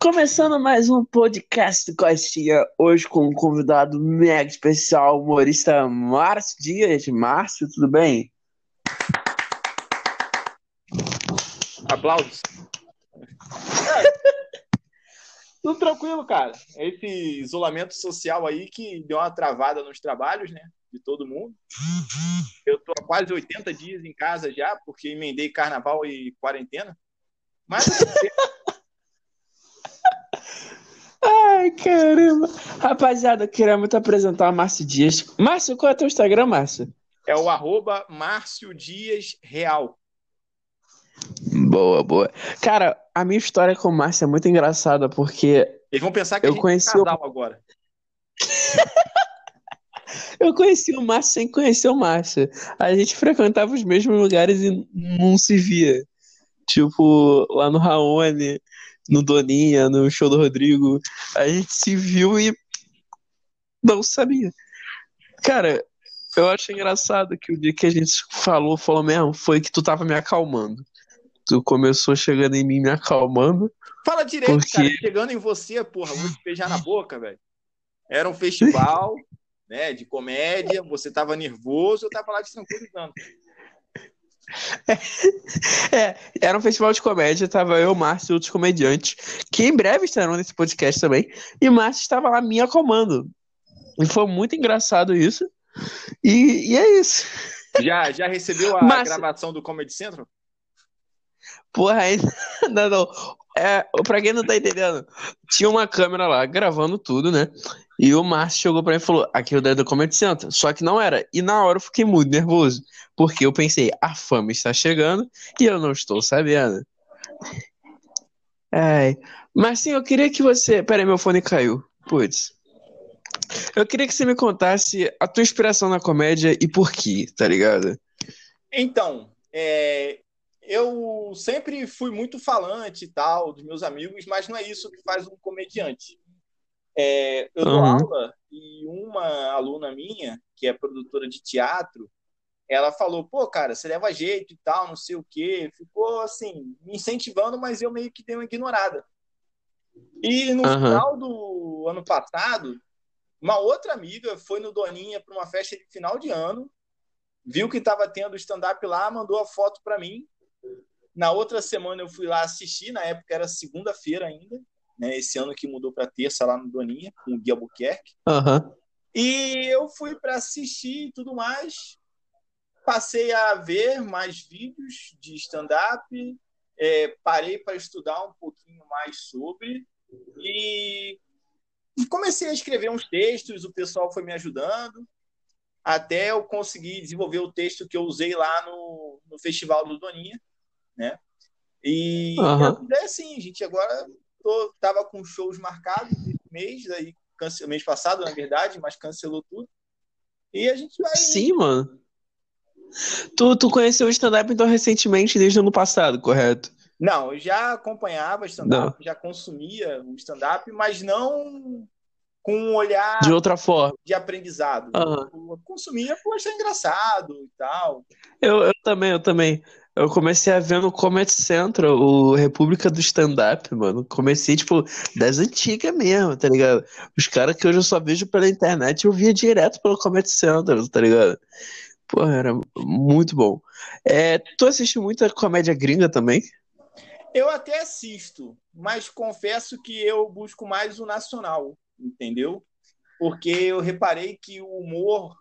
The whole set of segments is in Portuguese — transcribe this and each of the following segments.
Começando mais um podcast do Costinha, hoje com um convidado mega especial, humorista Márcio Dias. Márcio, tudo bem? Aplausos. tudo tranquilo, cara. Esse isolamento social aí que deu uma travada nos trabalhos, né? De todo mundo. Eu tô há quase 80 dias em casa já, porque emendei carnaval e quarentena. Mas Ai, caramba. Rapaziada, eu queria muito apresentar o Márcio Dias. Márcio, qual é o teu Instagram, Márcio? é o arroba Márcio Dias Real. Boa, boa. Cara, a minha história com o Márcio é muito engraçada, porque Eles vão pensar que Eu a gente conheci é o- casal agora. eu conheci o Márcio sem conhecer o Márcio. A gente frequentava os mesmos lugares e não se via. Tipo, lá no Raoni, no Doninha, no show do Rodrigo. A gente se viu e não sabia. Cara, eu acho engraçado que o dia que a gente falou, falou mesmo, foi que tu tava me acalmando. Tu começou chegando em mim me acalmando. Fala direito, Porque- cara. Chegando em você, porra, vou te beijar na boca, velho. Era um festival, né, de comédia, você tava nervoso, eu tava lá te tranquilizando. É, era um festival de comédia, tava eu, Márcio e outros comediantes, que em breve estarão nesse podcast também. E Márcio estava lá me acalmando. E foi muito engraçado isso. E, e é isso. Já, já recebeu a Márcio. gravação do Comedy Central? Porra, ainda. Não, não. É, pra quem não tá entendendo, tinha uma câmera lá gravando tudo, né? E o Márcio chegou pra mim e falou: aquilo daí é do Comedy Central. Só que não era. E na hora eu fiquei muito nervoso. Porque eu pensei: a fama está chegando e eu não estou sabendo. Ai. Mas sim, eu queria que você. Pera aí, meu fone caiu. Putz. Eu queria que você me contasse a tua inspiração na comédia e por quê, tá ligado? Então, é, eu sempre fui muito falante e tal dos meus amigos, mas não é isso que faz um comediante. É, eu dou Uhum. aula e uma aluna minha, que é produtora de teatro, ela falou: pô, cara, você leva jeito e tal, não sei o quê. Ficou assim, me incentivando, mas eu meio que dei uma ignorada. E no Aham. final do ano passado, uma outra amiga foi no Doninha para uma festa de final de ano, viu que estava tendo stand-up lá, mandou a foto para mim. Na outra semana eu fui lá assistir, na época era segunda-feira ainda, né? Esse ano que mudou para terça lá no Doninha, com o Gui Albuquerque. Aham. E eu fui para assistir e tudo mais. Passei a ver mais vídeos de stand-up, é, parei para estudar um pouquinho mais sobre e comecei a escrever uns textos. O pessoal foi me ajudando até eu conseguir desenvolver o texto que eu usei lá no, no Festival do Doninha, né? E Aham. é assim, gente agora tava com shows marcados esse mês, aí cance- mês passado, na verdade, mas cancelou tudo. E a gente vai. Sim, mano. Tu, tu conheceu o stand-up então recentemente, desde o ano passado, correto? Não, eu já acompanhava stand-up, já consumia o stand-up, mas não com um olhar De outra forma. de aprendizado. Aham. Eu consumia por achar engraçado e tal. Eu, eu também, eu também. Eu comecei a ver no Comedy Central, o República do Stand-up, mano. Comecei, tipo, das antigas mesmo, tá ligado? Os caras que hoje eu só vejo pela internet, eu via direto pelo Comedy Central, tá ligado? Porra, era muito bom. É, tu assiste muita comédia gringa também? Eu até assisto, mas confesso que eu busco mais o nacional, entendeu? Porque eu reparei que o humor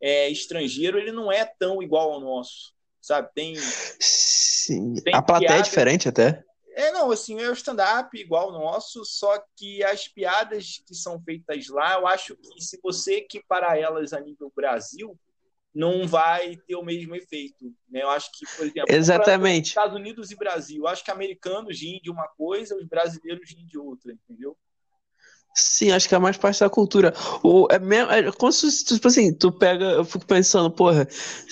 é, estrangeiro ele não é tão igual ao nosso, sabe? Tem Sim. Tem A plateia é piada. diferente até. É, não, assim, é o stand-up igual ao nosso, só que as piadas que são feitas lá, eu acho que se você equiparar elas a nível Brasil, não vai ter o mesmo efeito. Né? Eu acho que, por exemplo, Exatamente. Estados Unidos e Brasil, eu acho que americanos riem de uma coisa, os brasileiros riem de outra, entendeu? Sim, acho que é mais parte da cultura. O, é mesmo, é como se, tipo assim, tu pega, eu fico pensando, porra,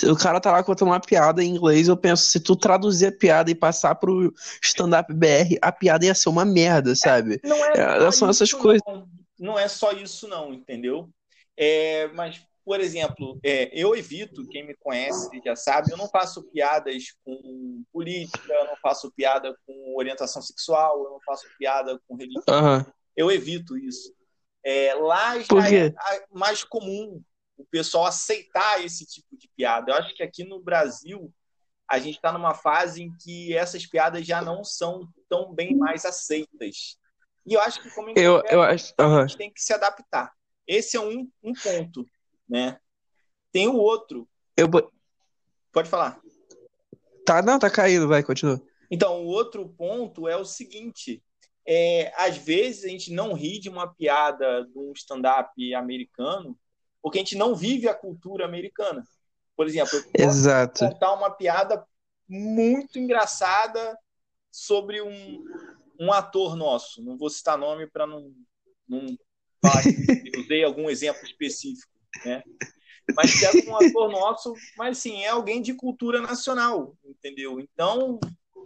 o cara tá lá contando uma piada em inglês, eu penso, se tu traduzir a piada e passar pro stand-up BR, a piada ia ser uma merda, sabe? Não é É, só são essas isso, coisas. Não. Não é só isso, não, entendeu? É, mas, por exemplo, é, eu evito, quem me conhece já sabe, eu não faço piadas com política, eu não faço piada com orientação sexual, eu não faço piada com religião. Aham. Eu evito isso. É, lá já é a- mais comum o pessoal aceitar esse tipo de piada. Eu acho que aqui no Brasil a gente está numa fase em que essas piadas já não são tão bem mais aceitas. E eu acho que como Eu, qualquer eu acho. a Aham. gente tem que se adaptar. Esse é um, um ponto, né? Tem o outro. Eu, Pode falar. tá, não, tá caindo, vai, continua. Então, o outro ponto é o seguinte: é, às vezes a gente não ri de uma piada de um stand-up americano porque a gente não vive a cultura americana. Por exemplo, eu posso Exato. contar uma piada muito engraçada sobre um, um ator nosso. Não vou citar nome para não, não falar que eu algum exemplo específico, né? Mas pega um ator nosso, mas assim, é alguém de cultura nacional, entendeu? Então,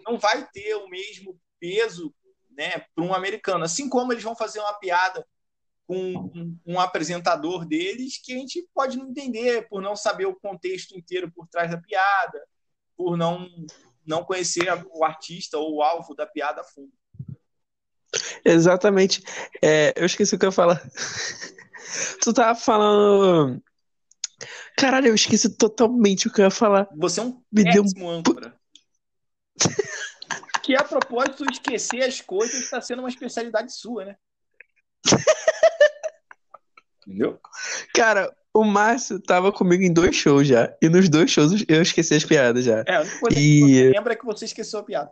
não vai ter o mesmo peso né, para um americano. Assim como eles vão fazer uma piada com um, um apresentador deles que a gente pode não entender por não saber o contexto inteiro por trás da piada, por não, não conhecer o artista ou o alvo da piada a fundo. Exatamente. É, eu esqueci o que eu ia falar. Tu tava falando. Caralho, eu esqueci totalmente o que eu ia falar. Você é um Me deu um péssimo âncora. Que a propósito, esquecer as coisas está sendo uma especialidade sua, né? Entendeu? Cara, o Márcio tava comigo em dois shows já. E nos dois shows eu esqueci as piadas já. É, a única coisa que E- você lembra é que você esqueceu a piada.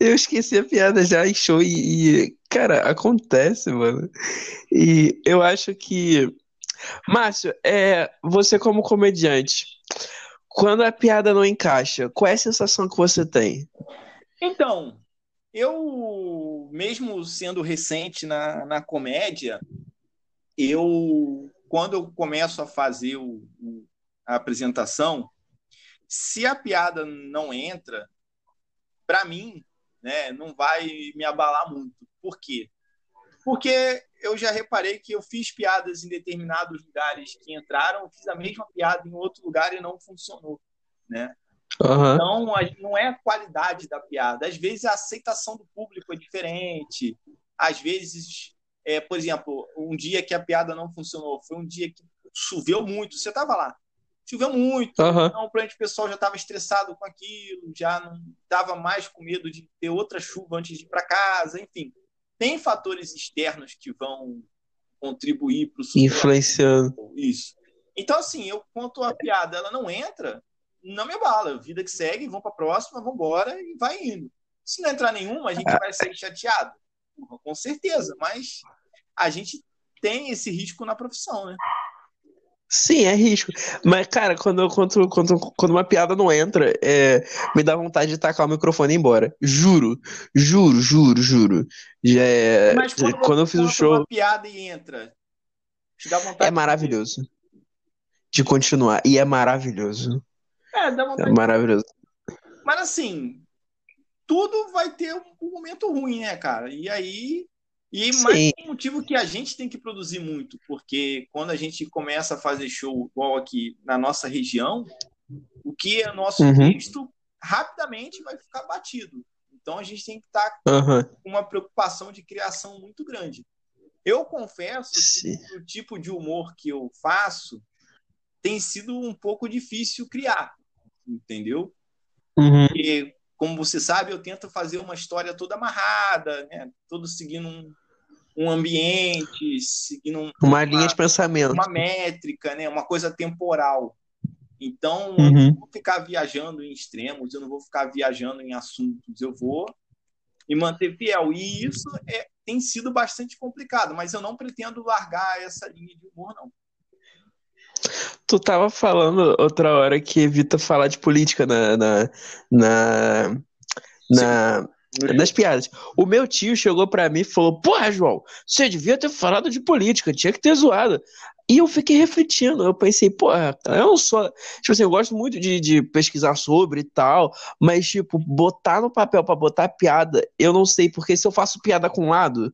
Eu esqueci a piada já em show e, e, cara, acontece, mano. E eu acho que. Márcio, é, você como comediante, quando a piada não encaixa, qual é a sensação que você tem? Então, eu, mesmo sendo recente na, na comédia, eu, quando eu começo a fazer o, a apresentação, se a piada não entra, para mim, né, não vai me abalar muito. Por quê? Porque eu já reparei que eu fiz piadas em determinados lugares que entraram, fiz a mesma piada em outro lugar e não funcionou, né? Aham. Então, não é a qualidade da piada. Às vezes, a aceitação do público é diferente. Às vezes, é, por exemplo, um dia que a piada não funcionou, foi um dia que choveu muito. Você estava lá. Choveu muito. Aham. Então, o pessoal já estava estressado com aquilo, já não estava mais com medo de ter outra chuva antes de ir para casa. Enfim, tem fatores externos que vão contribuir para o. Influenciando. Isso. Então, assim, eu conto a piada, ela não entra, não me abala. Vida que segue, vamos para a próxima, vamos embora e vai indo. Se não entrar nenhuma, a gente vai sair chateado. Com certeza, mas a gente tem esse risco na profissão, né? Sim, é risco. Mas, cara, quando, quando, quando, quando uma piada não entra, é, me dá vontade de tacar o microfone e ir embora. Juro, juro, juro, juro. Já é- Mas quando, quando eu fiz o show, uma piada e entra, te dá vontade é maravilhoso. De continuar. E é maravilhoso. É, dá É vontade. maravilhoso. Mas assim, tudo vai ter um momento ruim, né, cara? E aí. E mais Sim. um motivo que a gente tem que produzir muito, porque quando a gente começa a fazer show igual aqui na nossa região, o que é nosso Uhum. texto rapidamente vai ficar batido. Então a gente tem que estar Aham. com uma preocupação de criação muito grande. Eu confesso Sim. que o tipo de humor que eu faço tem sido um pouco difícil criar, entendeu? Uhum. Porque, como você sabe, eu tento fazer uma história toda amarrada, né? Todo seguindo um, um ambiente, seguindo um- Uma linha de pensamento. uma métrica, né? Uma coisa temporal. Então, eu Uhum. não vou ficar viajando em extremos, eu não vou ficar viajando em assuntos, eu vou me manter fiel. E isso é, tem sido bastante complicado, mas eu não pretendo largar essa linha de humor, não. Tu tava falando outra hora que evita falar de política na, na, na, na- nas piadas. O meu tio chegou pra mim e falou: Porra, João, você devia ter falado de política, tinha que ter zoado. E eu fiquei refletindo, eu pensei, pô, eu não sou. Tipo assim, eu gosto muito de, de pesquisar sobre e tal, mas, tipo, botar no papel pra botar piada, eu não sei, porque se eu faço piada com um lado,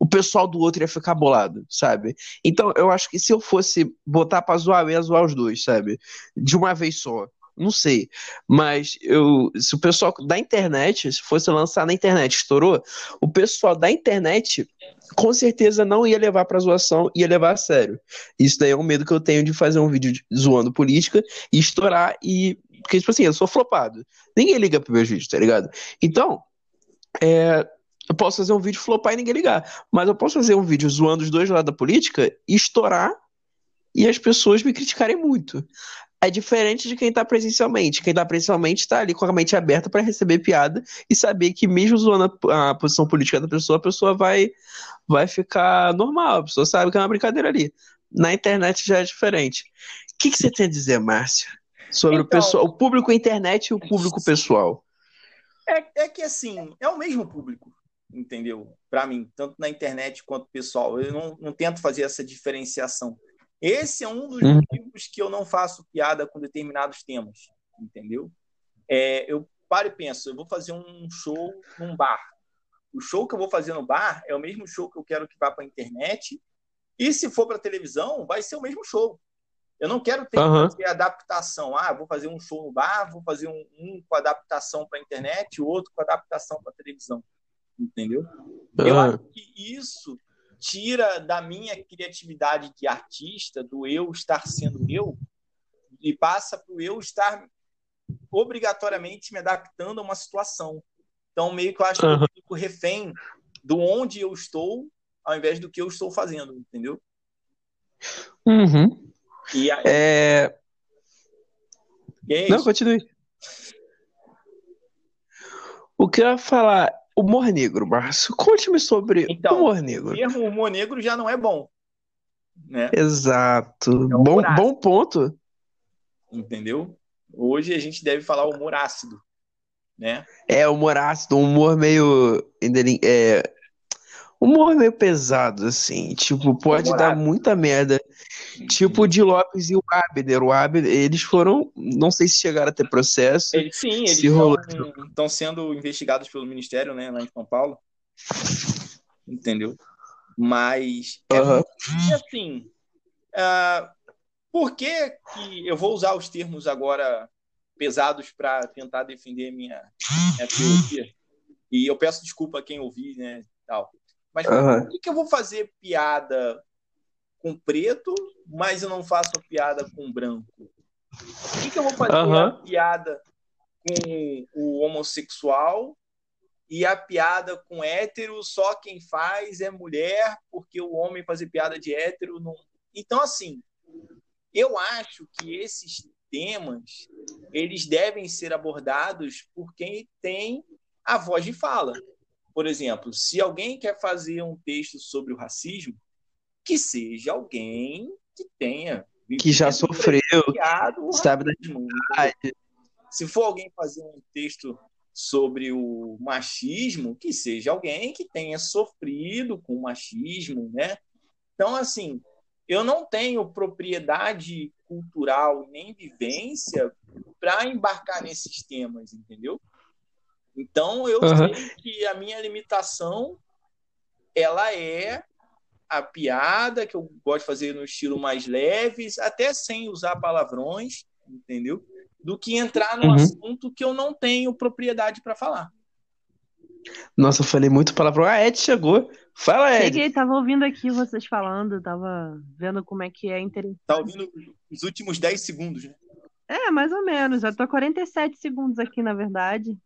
o pessoal do outro ia ficar bolado, sabe? Então, eu acho que se eu fosse botar pra zoar, eu ia zoar os dois, sabe? De uma vez só. Não sei. Mas eu, se o pessoal da internet, se fosse lançar na internet, estourou, o pessoal da internet com certeza não ia levar pra zoação, ia levar a sério. Isso daí é um medo que eu tenho de fazer um vídeo de, zoando política e estourar e. Porque, tipo assim, eu sou flopado. Ninguém liga pro meus vídeos, tá ligado? Então, é, eu posso fazer um vídeo flopar e ninguém ligar. Mas eu posso fazer um vídeo zoando os dois lados da política e estourar e as pessoas me criticarem muito é diferente de quem está presencialmente. Quem está presencialmente está ali com a mente aberta para receber piada e saber que, mesmo zoando a, a, posição política da pessoa, a pessoa vai, vai ficar normal. A pessoa sabe que é uma brincadeira ali. Na internet já é diferente. O que, que você tem a dizer, Márcia, sobre então, o, pessoal, o público internet e o público pessoal? É, é que, assim, é o mesmo público, entendeu? Para mim, tanto na internet quanto pessoal. Eu não, não tento fazer essa diferenciação. Esse é um dos uhum. motivos que eu não faço piada com determinados temas, entendeu? É, eu paro e penso, eu vou fazer um show num bar. O show que eu vou fazer no bar é o mesmo show que eu quero que vá para a internet. E se for para televisão, vai ser o mesmo show. Eu não quero ter uhum. que adaptação. Ah, vou fazer um show no bar, vou fazer um, um com adaptação para a internet, o outro com adaptação para televisão. Entendeu? Eu acho que isso tira da minha criatividade de artista, do eu estar sendo eu, e passa para o eu estar obrigatoriamente me adaptando a uma situação. Então, meio que eu acho uhum. que eu fico refém do onde eu estou, ao invés do que eu estou fazendo, entendeu? Uhum. E aí... é... E é Não, continue. O que eu ia falar Humor negro, Márcio. Conte-me sobre então, humor negro. O humor negro já não é bom. Né? Exato. É um bom, bom ponto. Entendeu? Hoje a gente deve falar humor ácido. Né? É, humor ácido, humor meio. É, humor meio pesado, assim. Tipo, pode dar muita merda. Tipo de Lopes e o Abner. O Abner, eles foram. Não sei se chegaram a ter processo. Eles, sim, eles estão sendo investigados pelo Ministério, né, lá em São Paulo. Entendeu? Mas é uhum. assim. Uh, por que, que eu vou usar os termos agora pesados para tentar defender minha, minha teoria? E eu peço desculpa a quem ouvir, né? Tal. Mas uhum. por que, que eu vou fazer piada com preto, mas eu não faço piada com branco? Por que, que eu vou fazer uhum. a piada com o homossexual e a piada com hétero só quem faz é mulher, porque o homem fazer piada de hétero não. Então, assim, eu acho que esses temas eles devem ser abordados por quem tem a voz de fala. Por exemplo, se alguém quer fazer um texto sobre o racismo, que seja alguém que tenha que já sofreu, sabe da. Se for alguém fazer um texto sobre o machismo, que seja alguém que tenha sofrido com o machismo, né? Então, assim, eu não tenho propriedade cultural nem vivência para embarcar nesses temas, entendeu? Então eu uhum. sei que a minha limitação ela é a piada que eu gosto de fazer no estilo mais leves, até sem usar palavrões, entendeu? Do que entrar num uhum. assunto que eu não tenho propriedade para falar. Nossa, eu falei muito palavrão. A Ed chegou. Fala, Ed. Cheguei, tava ouvindo aqui vocês falando, tava vendo como é que é interessante. Tá ouvindo os últimos 10 segundos, né? É, mais ou menos. Já tô 47 segundos aqui, na verdade.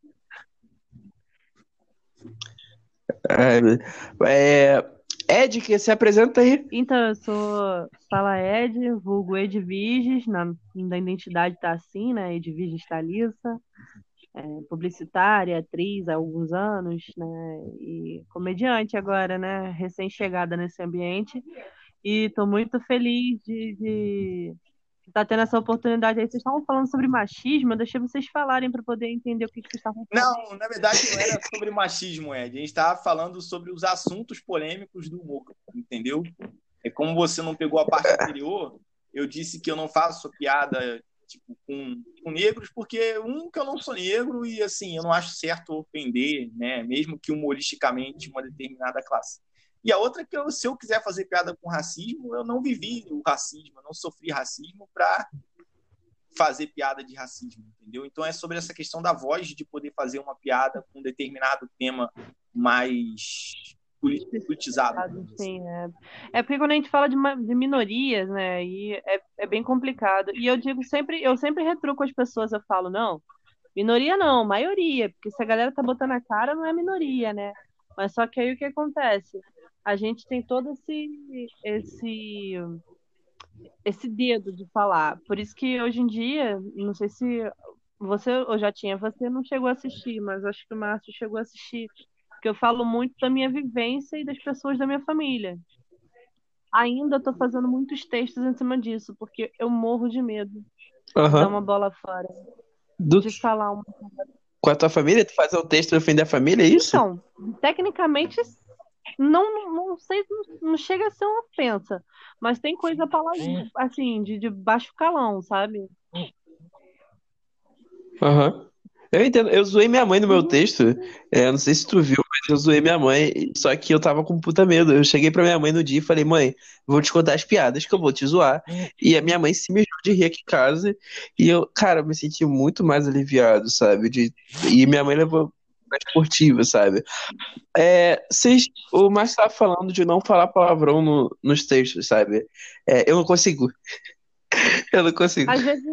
É, é, Ed, que se apresenta aí. Então, eu sou Fala Ed, vulgo Ed Viges, na, na identidade tá assim, né? Ed Viges Thalissa, é, publicitária, atriz há alguns anos, né? E comediante agora, né? Recém-chegada nesse ambiente. E estou muito feliz de, de tá tendo essa oportunidade aí. Vocês estavam falando sobre machismo, eu deixei vocês falarem para poder entender o que, que vocês estavam falando. Não, na verdade não era sobre machismo, Ed. A gente estava falando sobre os assuntos polêmicos do humor, entendeu? É como você não pegou a parte anterior, eu disse que eu não faço piada tipo, com, com, negros, porque um que eu não sou negro e assim, eu não acho certo ofender, né, mesmo que humoristicamente uma determinada classe. E a outra é que eu, se eu quiser fazer piada com racismo, eu não vivi o racismo, eu não sofri racismo para fazer piada de racismo, entendeu? Então é sobre essa questão da voz de poder fazer uma piada com um determinado tema mais politizado. Sim, é. é porque quando a gente fala de, de minorias, né, e é, é bem complicado. E eu digo sempre, eu sempre retruco as pessoas, eu falo, não, minoria não, maioria, porque se a galera tá botando a cara, não é minoria, né? Mas só que aí o que acontece? A gente tem todo esse esse esse dedo de falar. Por isso que hoje em dia, não sei se você ou já tinha, você não chegou a assistir, mas acho que o Márcio chegou a assistir porque eu falo muito da minha vivência e das pessoas da minha família. Ainda estou fazendo muitos textos em cima disso, porque eu morro de medo uhum. de dar uma bola fora. Do... De falar uma Com a tua família? Tu faz o texto defender a família, é isso? Então, tecnicamente, não, não sei, não, não chega a ser uma ofensa, mas tem coisa para lá, assim, de, de baixo calão, sabe? Aham. Uhum. Eu entendo. Eu zoei minha mãe no meu texto. É, não sei se tu viu, mas eu zoei minha mãe. Só que eu tava com puta medo. Eu cheguei pra minha mãe no dia e falei, mãe, vou te contar as piadas que eu vou te zoar. E a minha mãe se mijou de rir aqui em casa. E eu, cara, eu me senti muito mais aliviado, sabe? De... E minha mãe levou mais esportiva, sabe? É, vocês, o Márcio tava falando de não falar palavrão no, nos textos, sabe? É, eu não consigo. Eu não consigo. Às vezes,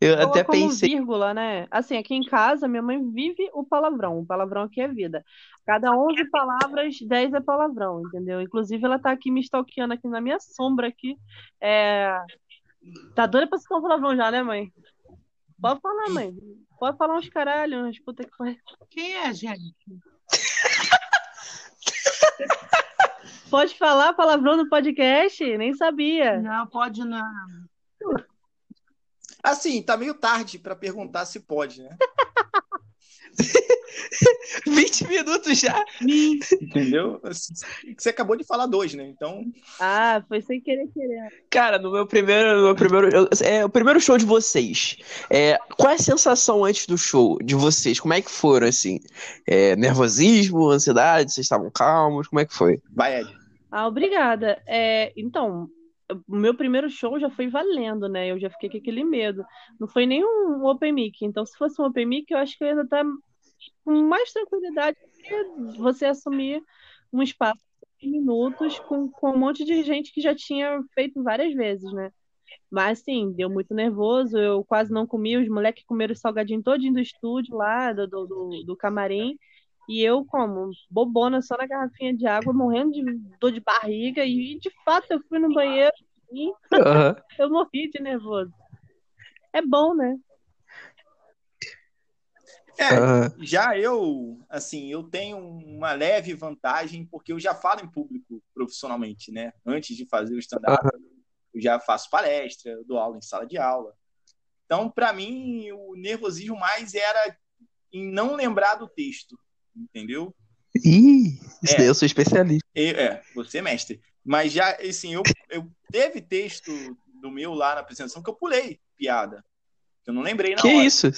eu até pensei. vírgula, né? Assim, aqui em casa, minha mãe vive o palavrão. O palavrão aqui é vida. Cada 11 palavras, 10 é palavrão, entendeu? Inclusive, ela tá aqui me stalkeando aqui na minha sombra aqui. É... Tá doida pra se falar palavrão já, né, mãe? Pode falar, mãe. Pode falar uns caralho, uns puta que pariu. Quem é, gente? Pode falar palavrão no podcast? Nem sabia. Não, pode não. Assim, tá meio tarde para perguntar se pode, né? 20 minutos já. Entendeu? Você acabou de falar dois, né? Então. Ah, foi sem querer querer. Cara, no meu primeiro. No meu primeiro é, o primeiro show de vocês. É, qual é a sensação antes do show de vocês? Como é que foram, assim? É, nervosismo, ansiedade? Vocês estavam calmos? Como é que foi? Vai, Ed. Ah, obrigada. É, então, o meu primeiro show já foi valendo, né? Eu já fiquei com aquele medo. Não foi nem um open mic. Então, se fosse um open mic, eu acho que eu ia estar com mais tranquilidade que você assumir um espaço de minutos com, com um monte de gente que já tinha feito várias vezes, né? Mas, sim, deu muito nervoso. Eu quase não comi. Os moleques comeram o salgadinho todinho do estúdio lá, do, do, do camarim. E eu, como bobona, só na garrafinha de água, morrendo de dor de barriga. E, de fato, eu fui no banheiro e uhum. eu morri de nervoso. É bom, né? É, uhum. já eu, assim, eu tenho uma leve vantagem porque eu já falo em público profissionalmente, né? Antes de fazer o stand-up, uhum. eu já faço palestra, dou aula em sala de aula. Então, para mim, o nervosismo mais era em não lembrar do texto entendeu? Ih, isso é, daí eu sou especialista. Eu, é, você é mestre. Mas já, assim, eu, eu teve texto do meu lá na apresentação que eu pulei piada. Eu não lembrei, não. Que hora. isso?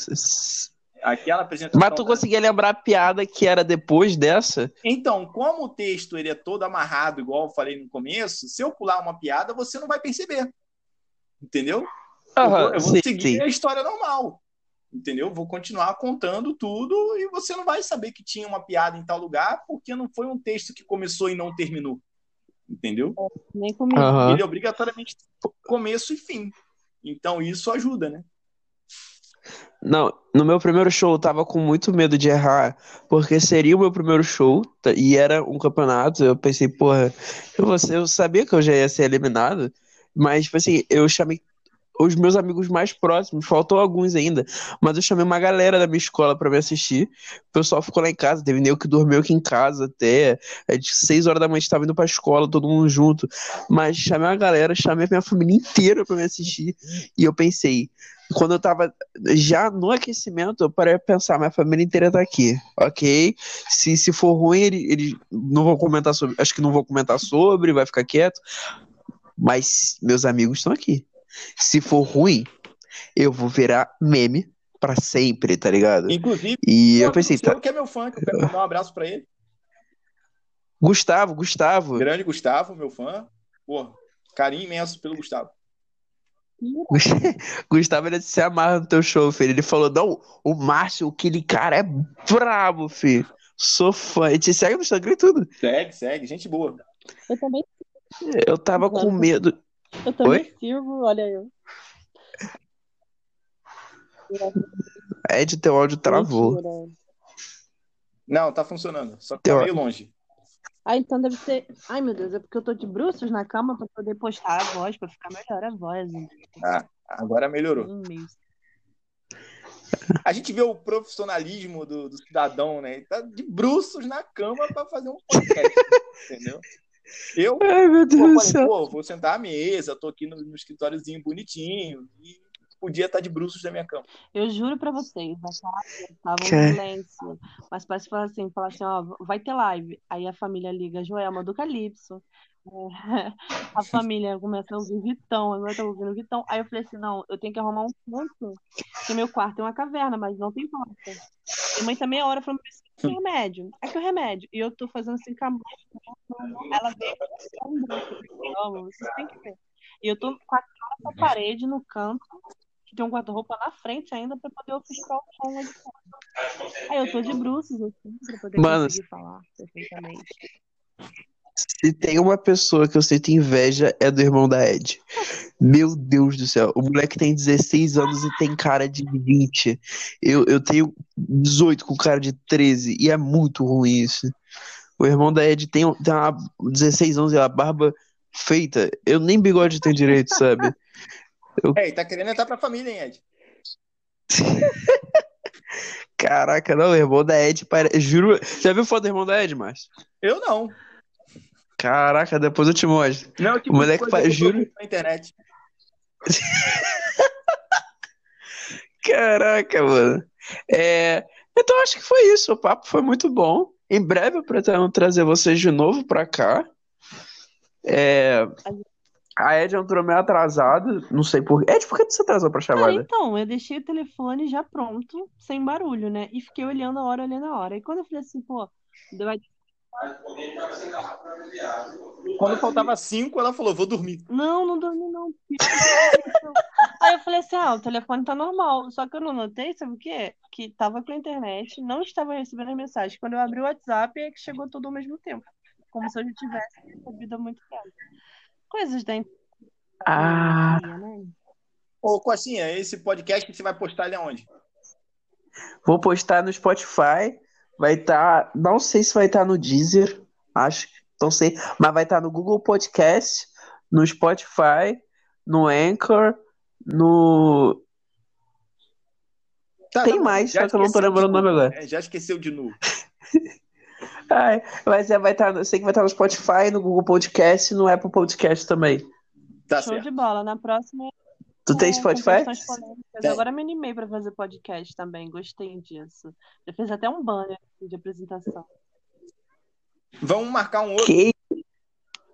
Aquela apresentação. Mas tu conseguia lembrar a piada que era depois dessa? Então, como o texto ele é todo amarrado, igual eu falei no começo, se eu pular uma piada, você não vai perceber. Entendeu? Uhum, eu vou, eu vou sim, seguir sim. a história normal entendeu? Vou continuar contando tudo e você não vai saber que tinha uma piada em tal lugar porque não foi um texto que começou e não terminou, entendeu? É, nem comigo. Uhum. Ele é obrigatoriamente começo e fim. Então isso ajuda, né? Não, no meu primeiro show eu tava com muito medo de errar, porque seria o meu primeiro show e era um campeonato. Eu pensei, porra, eu, eu sabia que eu já ia ser eliminado, mas, tipo assim, eu chamei os meus amigos mais próximos, faltou alguns ainda, mas eu chamei uma galera da minha escola para me assistir. O pessoal ficou lá em casa, teve nego que dormiu aqui em casa até. É de 6 horas da manhã estava indo pra escola, todo mundo junto. Mas chamei uma galera, chamei a minha família inteira para me assistir. E eu pensei, quando eu tava já no aquecimento, eu parei a pensar, minha família inteira tá aqui, ok? Se, se for ruim, eles ele não vão comentar sobre, acho que não vou comentar sobre, vai ficar quieto. mas meus amigos estão aqui. Se for ruim, eu vou virar meme pra sempre, tá ligado? Inclusive, E eu o pensei, tá, que é meu fã, que eu quero mandar um abraço pra ele. Gustavo, Gustavo. Grande Gustavo, meu fã. Pô, carinho imenso pelo Gustavo. Gustavo ele se amarra no teu show, filho. Ele falou: não, o Márcio, aquele cara é brabo, filho. Sou fã. E te segue no Instagram e tudo. Segue, segue, gente boa. Eu também, Eu tava com medo. Eu também Oi? sirvo, olha eu. Ed, teu áudio travou. Não, tá funcionando. Só que Teu- tá meio longe. Ah, então deve ser. Ai, meu Deus, é porque eu tô de bruços na cama pra poder postar a voz, pra ficar melhor a voz. Ah, agora melhorou. Um mês. A gente vê o profissionalismo do, do cidadão, né? Ele tá de bruços na cama pra fazer um podcast, entendeu? Eu, Ai, meu pô, Deus do falei, pô, vou sentar à mesa, tô aqui no, no escritóriozinho bonitinho e podia estar de bruços na minha cama. Eu juro pra vocês, casa tava um Que- silêncio. Mas parece falar assim, falar assim, ó, vai ter live. Aí a família liga Joelma do Calypso. É, A família começa a ouvir Vitão, agora tá ouvindo Vitão. Aí eu falei assim, não, eu tenho que arrumar um canto, porque meu quarto é uma caverna, mas não tem porta. Minha mãe tá meia hora falando, de remédio. Aqui o remédio. E eu tô fazendo assim com a mão. Ela veio amo, vocês têm que ver. E eu tô com a cara pra parede no canto, que tem um guarda-roupa na frente ainda pra poder ofuscar o som fora. Aí eu tô de bruços, assim, pra poder Mano, conseguir falar perfeitamente. Se tem uma pessoa que eu sinto inveja, é do irmão da Ed. Meu Deus do céu. O moleque tem 16 anos e tem cara de 20. Eu, eu tenho 18 com cara de 13. E é muito ruim isso. O irmão da Ed tem, tem uma 16 anos e a barba feita. Eu nem bigode tenho direito, sabe? É, e tá querendo entrar pra família, hein, Ed? Caraca, não, o irmão da Ed parece. Juro. Já viu foto do irmão da Ed, Márcio? Eu não. Caraca, depois eu te mostro. Não, tipo, O moleque faz- que juro. na internet. Caraca, mano. É, então acho que foi isso. O papo foi muito bom. Em breve eu pretendo trazer vocês de novo pra cá. É, a Ed entrou meio atrasada, não sei por. Ed, por que você atrasou pra Ah, chamada? então, eu deixei o telefone já pronto, sem barulho, né? E fiquei olhando a hora, olhando a hora. E quando eu falei assim, pô, vai Quando faltava cinco, ela falou, vou dormir. Não, não dormi não. Aí eu falei assim, ah, o telefone tá normal. Só que eu não notei, sabe o quê? Que tava com a internet, não estava recebendo as mensagens. Quando eu abri o WhatsApp, é que chegou tudo ao mesmo tempo. Como se eu já tivesse recebido há muito tempo. Coisas da internet, Ah, né? Ô, Cocinha, esse podcast você vai postar ele aonde? vou postar no Spotify. Vai estar. não sei se vai estar no Deezer. Acho que. Não sei. Mas vai estar no Google Podcast, no Spotify, no Anchor, no. Tá, Tem tá mais, já só que eu não tô lembrando o nome agora. né? Já esqueceu de novo. Ai, mas é, vai estar, eu sei que vai estar no Spotify, no Google Podcast e no Apple Podcast também. Tá Show certo. de bola. Na próxima, Tu tem Spotify? Tem. Agora me animei pra fazer podcast também. Gostei disso. Já fiz até um banner de apresentação. Vamos marcar um outro Que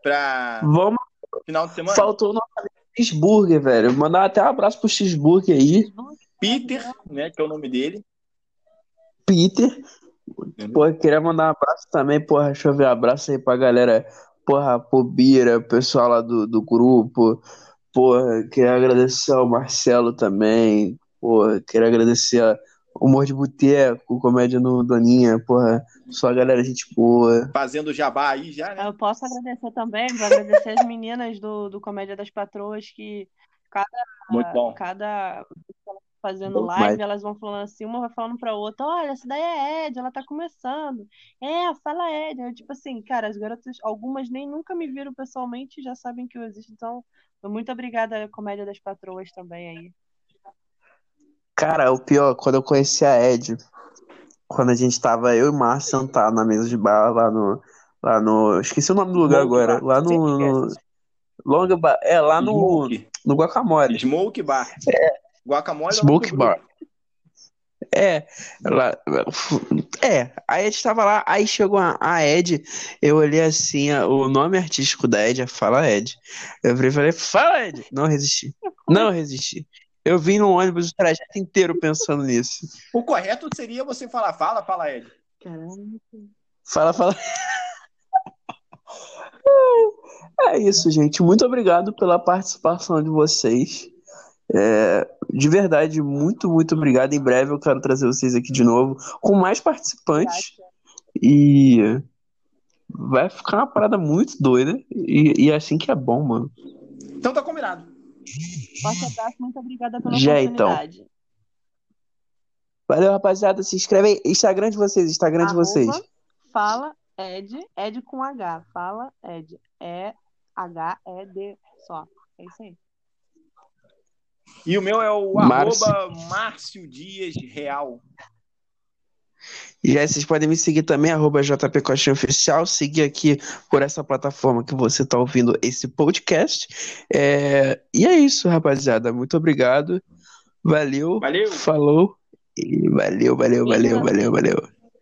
pra vamos, final de semana? faltou o nosso Cheeseburger, velho. Mandar até um abraço pro Cheeseburger aí, Peter, né, que é o nome dele. Peter. Pô, queria mandar um abraço também, porra, deixa eu ver, um abraço aí pra galera, porra, pro Bira, o pessoal lá do, do grupo, porra, queria agradecer ao Marcelo também, porra, queria agradecer ao Humor de Boteco, Comédia no Doninha, porra, só a galera gente boa. Fazendo jabá aí já, né? Eu posso agradecer também, vou agradecer as meninas do, do Comédia das Patroas que cada, Muito bom. cada fazendo live, demais. elas vão falando assim, uma vai falando pra outra, olha, essa daí é Ed, ela tá começando. É, fala Ed. Eu, tipo assim, cara, as garotas, algumas nem nunca me viram pessoalmente e já sabem que eu existo, então muito obrigada à Comédia das Patroas também aí. Cara, o pior, quando eu conheci a Ed, quando a gente tava, eu e o Márcio sentados na mesa de bar lá no. Lá no. Esqueci o nome do lugar Smoke agora. Bar. Lá no. No. Longa Bar. É, lá no. Smoke. No Guacamole. Smoke Bar. É o nome Smoke do Bar. É, ela, é, aí a gente tava lá, aí chegou a, a Ed, eu olhei assim, a- o nome artístico da Ed é Fala Ed. Eu falei, Fala Ed! Não resisti, não resisti. Eu vim no ônibus o trajeto inteiro pensando nisso. O correto seria você falar, fala, fala, Ed. Caramba. Fala, fala. É isso, gente. Muito obrigado pela participação de vocês. É, de verdade, muito, muito obrigado. Em breve eu quero trazer vocês aqui de novo com mais participantes. E vai ficar uma parada muito doida. E, e é assim que é bom, mano. Então tá combinado. Forte abraço, muito obrigada pela Já, então. oportunidade. Valeu, rapaziada. Se inscreve aí. Instagram de vocês, Instagram de Arroba vocês. Fala Ed, Ed com H. Fala Ed. É H-E-D só. É isso aí. E o meu é o Márcio. arroba Márcio Dias Real. E aí vocês podem me seguir também, arroba Oficial, seguir aqui por essa plataforma que você está ouvindo esse podcast. É, E é isso, rapaziada. Muito obrigado. Valeu. Valeu. Falou. E valeu, valeu, valeu, valeu, valeu.